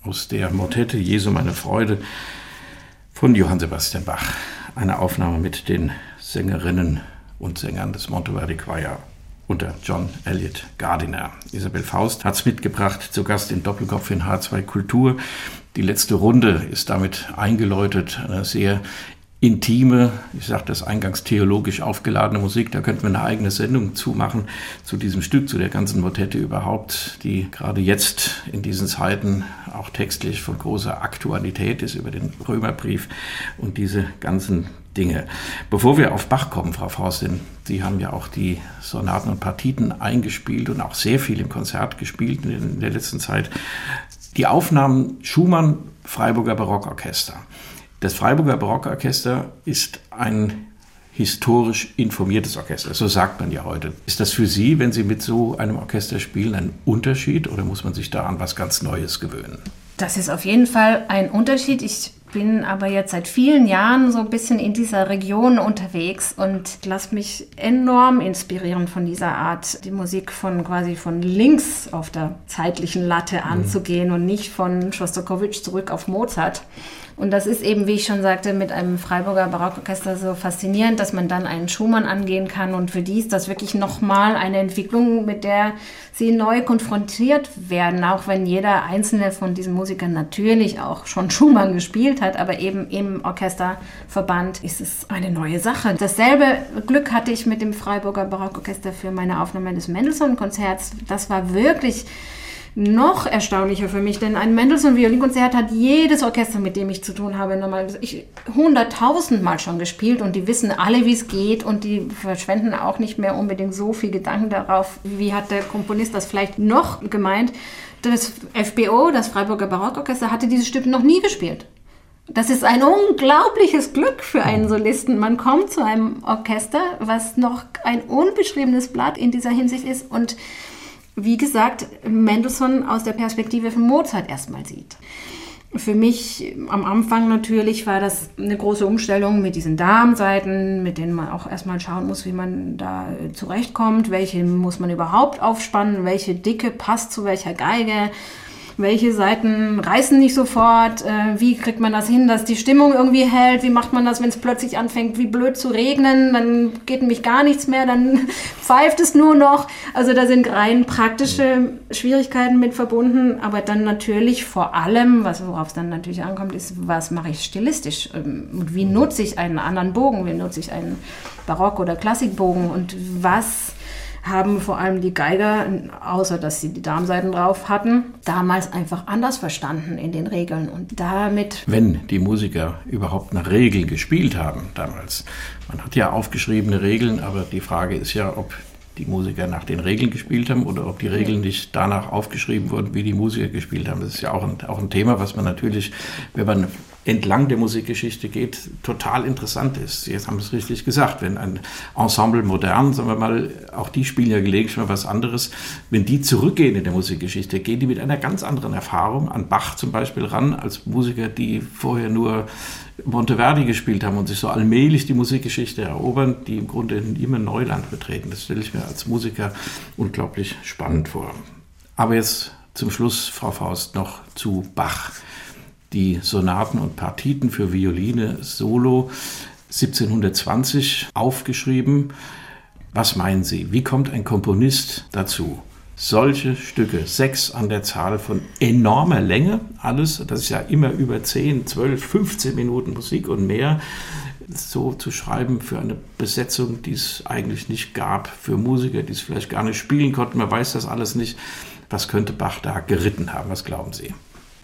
Speaker 2: aus der Motette Jesu meine Freude von Johann Sebastian Bach. Eine Aufnahme mit den Sängerinnen und Sängern des Monteverdi Choir unter John Elliott Gardiner. Isabel Faust hat es mitgebracht, zu Gast im Doppelkopf in H2 Kultur. Die letzte Runde ist damit eingeläutet, eine sehr intime, ich sage das eingangs theologisch aufgeladene Musik. Da könnten wir eine eigene Sendung zumachen zu diesem Stück, zu der ganzen Motette überhaupt, die gerade jetzt in diesen Zeiten auch textlich von großer Aktualität ist über den Römerbrief und diese ganzen Dinge. Bevor wir auf Bach kommen, Frau Faustin, Sie haben ja auch die Sonaten und Partiten eingespielt und auch sehr viel im Konzert gespielt in der letzten Zeit. Die Aufnahmen Schumann, Freiburger Barockorchester. Das Freiburger Barockorchester ist ein historisch informiertes Orchester. So sagt man ja heute. Ist das für Sie, wenn Sie mit so einem Orchester spielen, ein Unterschied oder muss man sich da an was ganz Neues gewöhnen?
Speaker 3: Das ist auf jeden Fall ein Unterschied. Ich bin aber jetzt seit vielen Jahren so ein bisschen in dieser Region unterwegs und lasse mich enorm inspirieren von dieser Art, die Musik von quasi von links auf der zeitlichen Latte mhm. anzugehen mhm. und nicht von Schostakowitsch zurück auf Mozart. Und das ist eben, wie ich schon sagte, mit einem Freiburger Barockorchester so faszinierend, dass man dann einen Schumann angehen kann. Und für die ist das wirklich nochmal eine Entwicklung, mit der sie neu konfrontiert werden, auch wenn jeder einzelne von diesen Musikern natürlich auch schon Schumann gespielt hat, aber eben im Orchesterverband ist es eine neue Sache. Dasselbe Glück hatte ich mit dem Freiburger Barockorchester für meine Aufnahme des Mendelssohn-Konzerts. Das war wirklich noch erstaunlicher für mich, denn ein Mendelssohn-Violinkonzert hat jedes Orchester, mit dem ich zu tun habe, nochmal hunderttausendmal schon gespielt und die wissen alle, wie es geht und die verschwenden auch nicht mehr unbedingt so viel Gedanken darauf, wie hat der Komponist das vielleicht noch gemeint. Das FBO, das Freiburger Barockorchester, hatte dieses Stück noch nie gespielt. Das ist ein unglaubliches Glück für einen Solisten. Man kommt zu einem Orchester, was noch ein unbeschriebenes Blatt in dieser Hinsicht ist und wie gesagt, Mendelssohn aus der Perspektive von Mozart erstmal sieht. Für mich am Anfang natürlich war das eine große Umstellung mit diesen Darmseiten, mit denen man auch erstmal schauen muss, wie man da zurechtkommt, welche muss man überhaupt aufspannen, welche Dicke passt zu welcher Geige welche Seiten reißen nicht sofort, äh, wie kriegt man das hin, dass die Stimmung irgendwie hält, wie macht man das, wenn es plötzlich anfängt, wie blöd zu regnen, dann geht nämlich gar nichts mehr, dann pfeift es nur noch. Also da sind rein praktische Schwierigkeiten mit verbunden, aber dann natürlich vor allem, was worauf es dann natürlich ankommt, ist, was mache ich stilistisch? Ähm, und wie nutze ich einen anderen Bogen, wie nutze ich einen Barock- oder Klassikbogen? Und was haben vor allem die Geiger, außer dass sie die Darmseiten drauf hatten, damals einfach anders verstanden in den Regeln und damit.
Speaker 2: Wenn die Musiker überhaupt nach Regeln gespielt haben damals. Man hat ja aufgeschriebene Regeln, aber die Frage ist ja, ob die Musiker nach den Regeln gespielt haben oder ob die Regeln nicht danach aufgeschrieben wurden, wie die Musiker gespielt haben. Das ist ja auch ein, auch ein Thema, was man natürlich, wenn man entlang der Musikgeschichte geht, total interessant ist. Jetzt haben Sie es richtig gesagt, wenn ein Ensemble modern, sagen wir mal, auch die spielen ja gelegentlich mal was anderes, wenn die zurückgehen in der Musikgeschichte, gehen die mit einer ganz anderen Erfahrung an Bach zum Beispiel ran, als Musiker, die vorher nur Monteverdi gespielt haben und sich so allmählich die Musikgeschichte erobern, die im Grunde immer Neuland betreten. Das stelle ich mir als Musiker unglaublich spannend vor. Aber jetzt zum Schluss, Frau Faust, noch zu Bach die Sonaten und Partiten für Violine solo 1720 aufgeschrieben. Was meinen Sie? Wie kommt ein Komponist dazu? Solche Stücke, sechs an der Zahl von enormer Länge, alles, das ist ja immer über 10, 12, 15 Minuten Musik und mehr, so zu schreiben für eine Besetzung, die es eigentlich nicht gab, für Musiker, die es vielleicht gar nicht spielen konnten. Man weiß das alles nicht. Was könnte Bach da geritten haben? Was glauben Sie?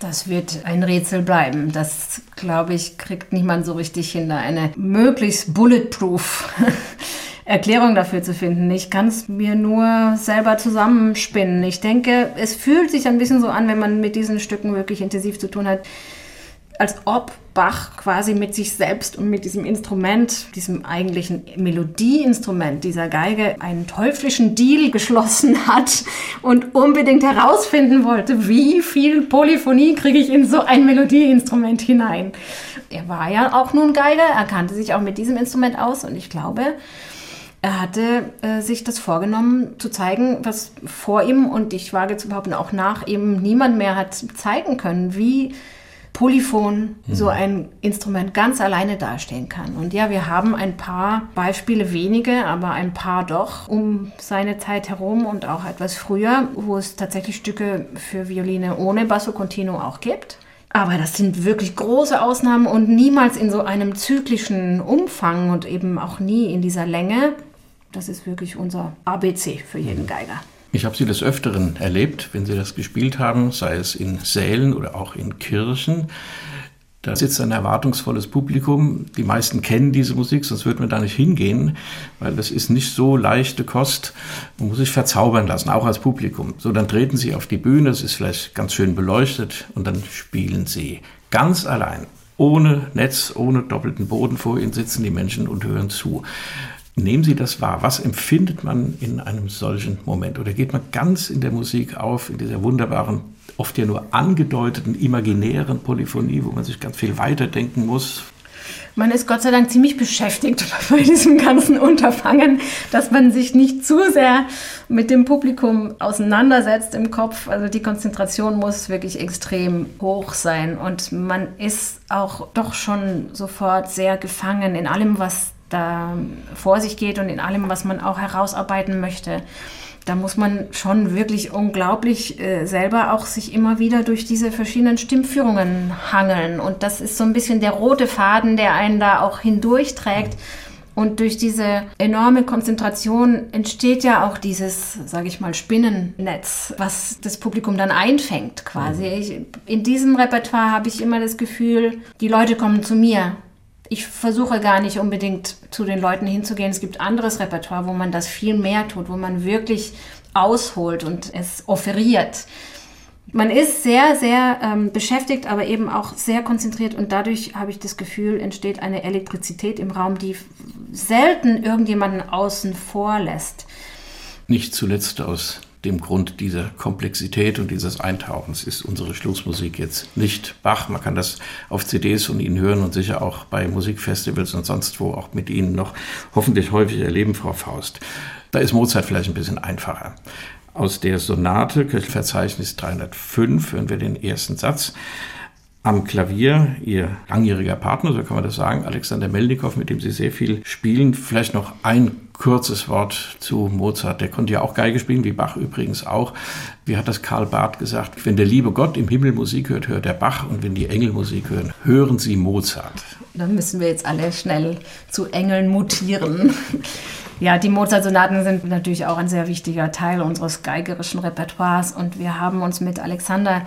Speaker 3: Das wird ein Rätsel bleiben. Das, glaube ich, kriegt niemand so richtig hin, da eine möglichst bulletproof Erklärung dafür zu finden. Ich kann es mir nur selber zusammenspinnen. Ich denke, es fühlt sich ein bisschen so an, wenn man mit diesen Stücken wirklich intensiv zu tun hat, als ob Bach quasi mit sich selbst und mit diesem Instrument, diesem eigentlichen Melodieinstrument dieser Geige, einen teuflischen Deal geschlossen hat und unbedingt herausfinden wollte, wie viel Polyphonie kriege ich in so ein Melodieinstrument hinein. Er war ja auch nun Geiger, er kannte sich auch mit diesem Instrument aus und ich glaube, er hatte äh, sich das vorgenommen zu zeigen, was vor ihm und ich wage zu behaupten, auch nach ihm niemand mehr hat zeigen können, wie Polyphon mhm. so ein Instrument ganz alleine dastehen kann. Und ja, wir haben ein paar Beispiele, wenige, aber ein paar doch, um seine Zeit herum und auch etwas früher, wo es tatsächlich Stücke für Violine ohne Basso Continuo auch gibt. Aber das sind wirklich große Ausnahmen und niemals in so einem zyklischen Umfang und eben auch nie in dieser Länge. Das ist wirklich unser ABC für jeden Geiger.
Speaker 2: Ich habe sie des Öfteren erlebt, wenn sie das gespielt haben, sei es in Sälen oder auch in Kirchen. Da sitzt ein erwartungsvolles Publikum. Die meisten kennen diese Musik, sonst würde man da nicht hingehen, weil das ist nicht so leichte Kost. Man muss sich verzaubern lassen, auch als Publikum. So, dann treten sie auf die Bühne, es ist vielleicht ganz schön beleuchtet und dann spielen sie ganz allein. Ohne Netz, ohne doppelten Boden vor ihnen sitzen die Menschen und hören zu. Nehmen Sie das wahr. Was empfindet man in einem solchen Moment? Oder geht man ganz in der Musik auf, in dieser wunderbaren, oft ja nur angedeuteten, imaginären Polyphonie, wo man sich ganz viel weiterdenken muss?
Speaker 3: Man ist Gott sei Dank ziemlich beschäftigt bei diesem ganzen Unterfangen, dass man sich nicht zu sehr mit dem Publikum auseinandersetzt im Kopf. Also die Konzentration muss wirklich extrem hoch sein und man ist auch doch schon sofort sehr gefangen in allem, was da vor sich geht und in allem, was man auch herausarbeiten möchte. Da muss man schon wirklich unglaublich äh, selber auch sich immer wieder durch diese verschiedenen Stimmführungen hangeln. Und das ist so ein bisschen der rote Faden, der einen da auch hindurchträgt. Und durch diese enorme Konzentration entsteht ja auch dieses, sage ich mal, Spinnennetz, was das Publikum dann einfängt quasi. Mhm. Ich, in diesem Repertoire habe ich immer das Gefühl, die Leute kommen zu mir ich versuche gar nicht unbedingt zu den Leuten hinzugehen. Es gibt anderes Repertoire, wo man das viel mehr tut, wo man wirklich ausholt und es offeriert. Man ist sehr, sehr ähm, beschäftigt, aber eben auch sehr konzentriert und dadurch habe ich das Gefühl, entsteht eine Elektrizität im Raum, die selten irgendjemanden außen vor lässt.
Speaker 2: Nicht zuletzt aus dem Grund dieser Komplexität und dieses Eintauchens ist unsere Schlussmusik jetzt nicht Bach. Man kann das auf CDs von Ihnen hören und sicher auch bei Musikfestivals und sonst wo auch mit Ihnen noch hoffentlich häufig erleben, Frau Faust. Da ist Mozart vielleicht ein bisschen einfacher. Aus der Sonate, Köchelverzeichnis 305, hören wir den ersten Satz. Am Klavier Ihr langjähriger Partner, so kann man das sagen, Alexander Melnikow, mit dem Sie sehr viel spielen. Vielleicht noch ein kurzes Wort zu Mozart. Der konnte ja auch Geige spielen, wie Bach übrigens auch. Wie hat das Karl Barth gesagt? Wenn der liebe Gott im Himmel Musik hört, hört er Bach. Und wenn die Engel Musik hören, hören sie Mozart.
Speaker 3: Dann müssen wir jetzt alle schnell zu Engeln mutieren. Ja, die Mozart-Sonaten sind natürlich auch ein sehr wichtiger Teil unseres geigerischen Repertoires und wir haben uns mit Alexander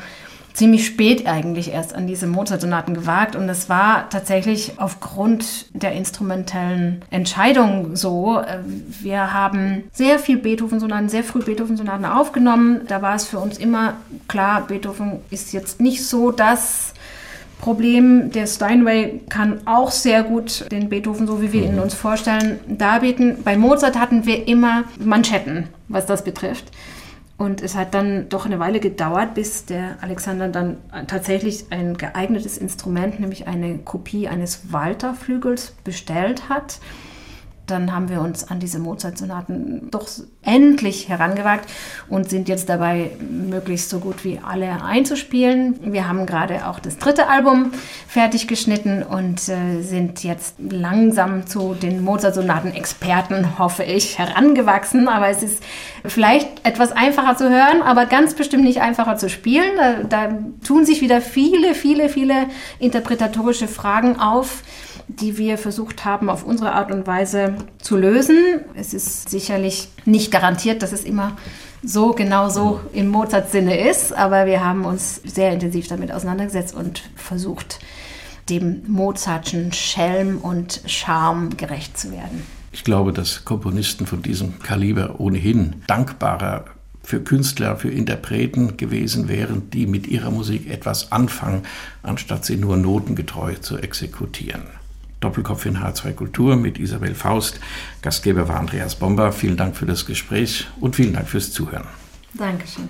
Speaker 3: ziemlich spät eigentlich erst an diese Mozart-Sonaten gewagt. Und es war tatsächlich aufgrund der instrumentellen Entscheidung so. Äh, wir haben sehr viel Beethoven-Sonaten, sehr früh Beethoven-Sonaten aufgenommen. Da war es für uns immer klar, Beethoven ist jetzt nicht so das Problem. Der Steinway kann auch sehr gut den Beethoven, so wie wir ihn mhm. uns vorstellen, darbieten. Bei Mozart hatten wir immer Manschetten, was das betrifft. Und es hat dann doch eine Weile gedauert, bis der Alexander dann tatsächlich ein geeignetes Instrument, nämlich eine Kopie eines Walter-Flügels bestellt hat dann haben wir uns an diese Mozart-Sonaten doch endlich herangewagt und sind jetzt dabei, möglichst so gut wie alle einzuspielen. Wir haben gerade auch das dritte Album fertig geschnitten und äh, sind jetzt langsam zu den Mozart-Sonaten-Experten, hoffe ich, herangewachsen. Aber es ist vielleicht etwas einfacher zu hören, aber ganz bestimmt nicht einfacher zu spielen. Da, da tun sich wieder viele, viele, viele interpretatorische Fragen auf die wir versucht haben, auf unsere Art und Weise zu lösen. Es ist sicherlich nicht garantiert, dass es immer so genau so im Mozart-Sinne ist, aber wir haben uns sehr intensiv damit auseinandergesetzt und versucht, dem Mozartschen Schelm und Charme gerecht zu werden.
Speaker 2: Ich glaube, dass Komponisten von diesem Kaliber ohnehin dankbarer für Künstler, für Interpreten gewesen wären, die mit ihrer Musik etwas anfangen, anstatt sie nur notengetreu zu exekutieren. Doppelkopf in H2 Kultur mit Isabel Faust. Gastgeber war Andreas Bomber. Vielen Dank für das Gespräch und vielen Dank fürs Zuhören.
Speaker 3: Dankeschön.